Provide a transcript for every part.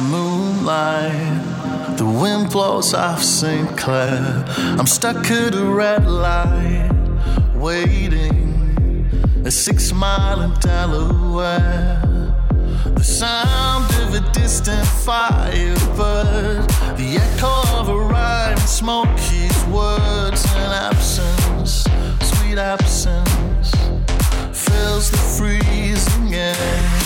moonlight. The wind blows off St. Clair. I'm stuck at a red light, waiting a six mile in Delaware. The sound of a distant firebird, the echo of a rhyme, Smokey's words, and absence, sweet absence, fills the freezing air.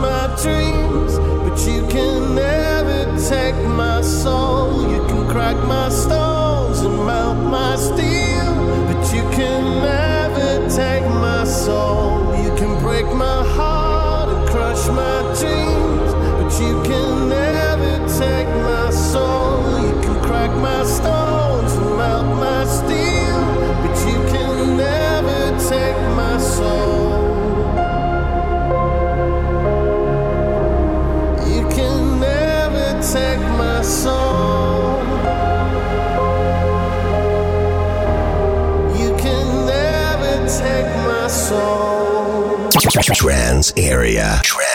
my dreams, but you can never take my. Trans area. Trans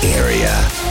Area.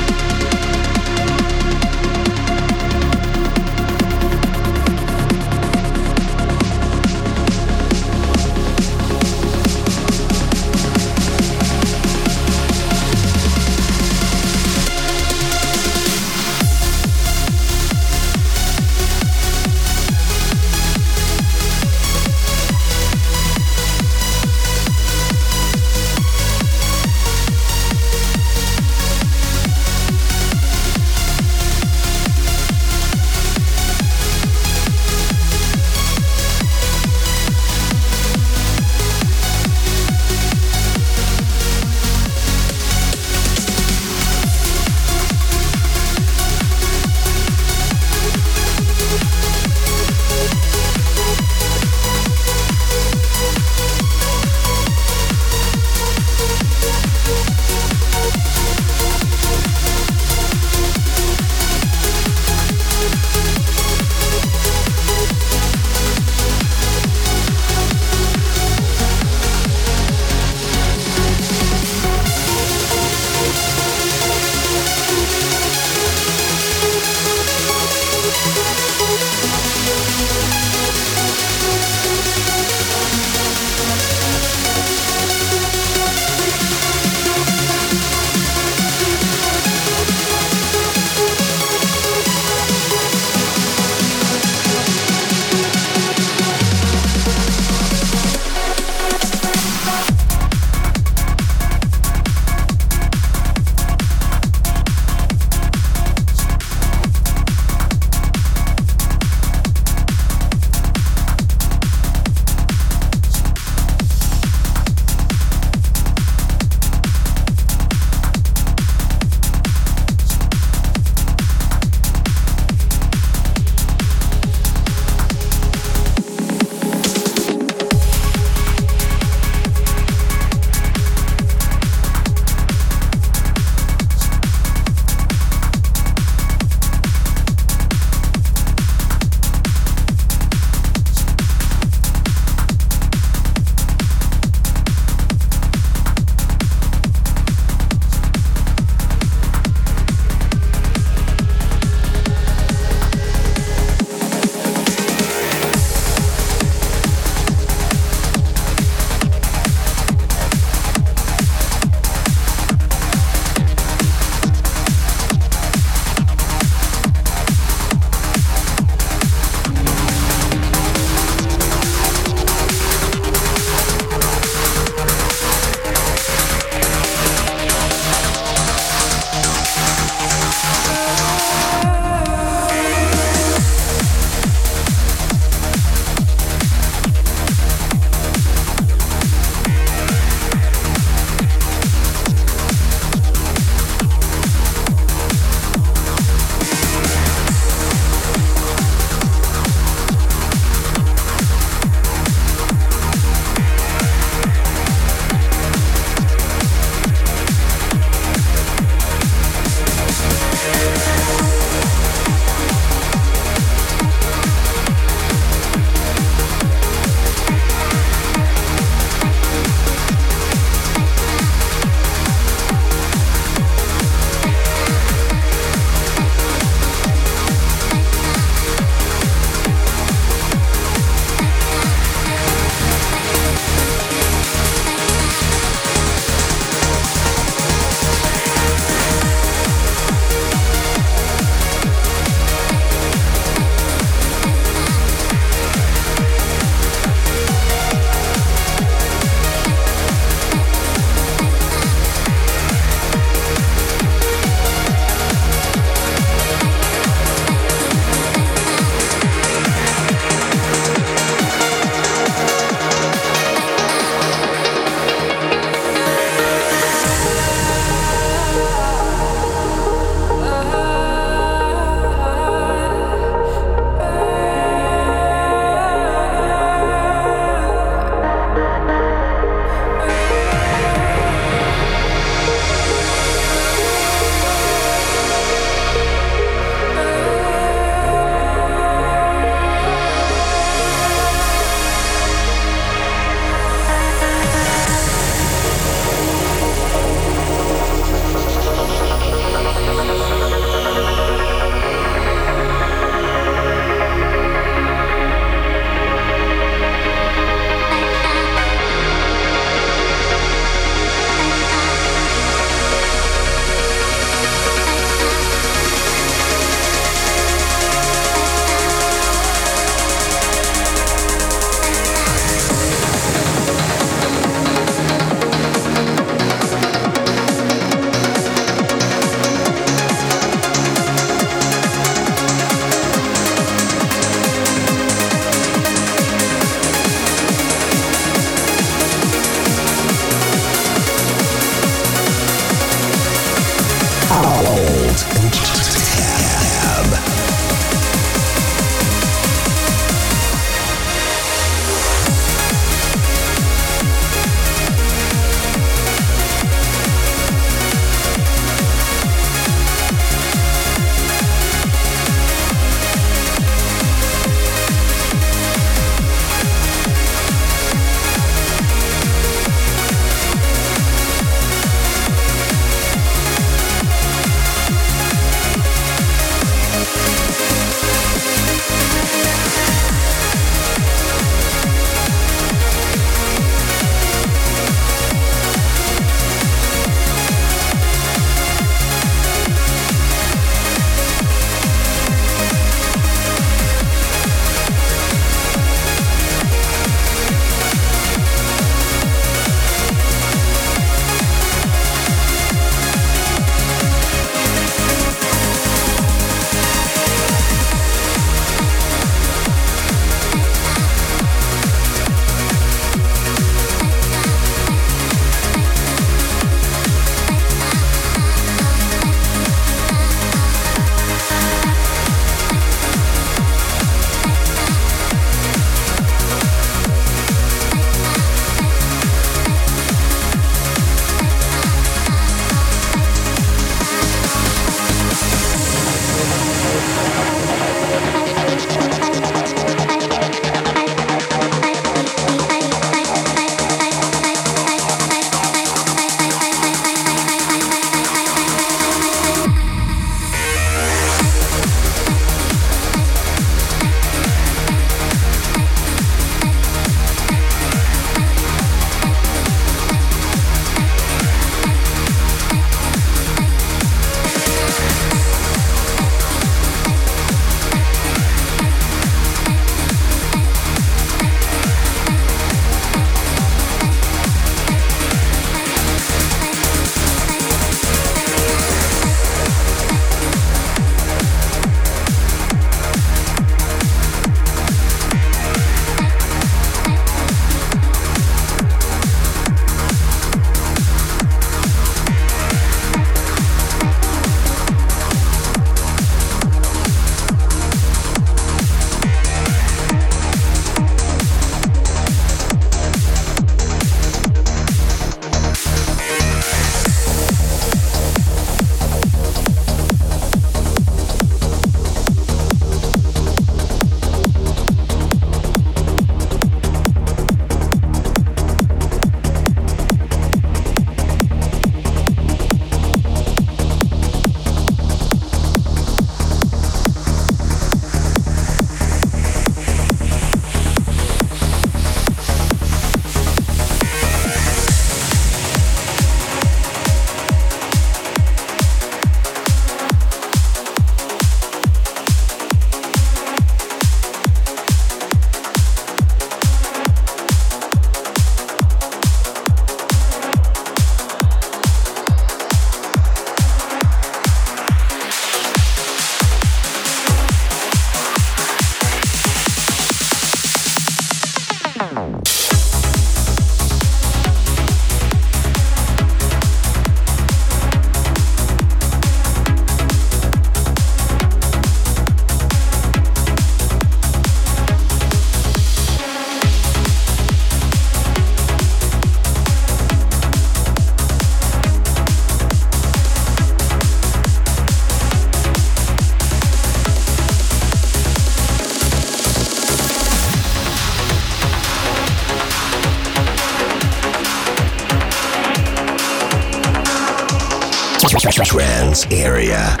Area.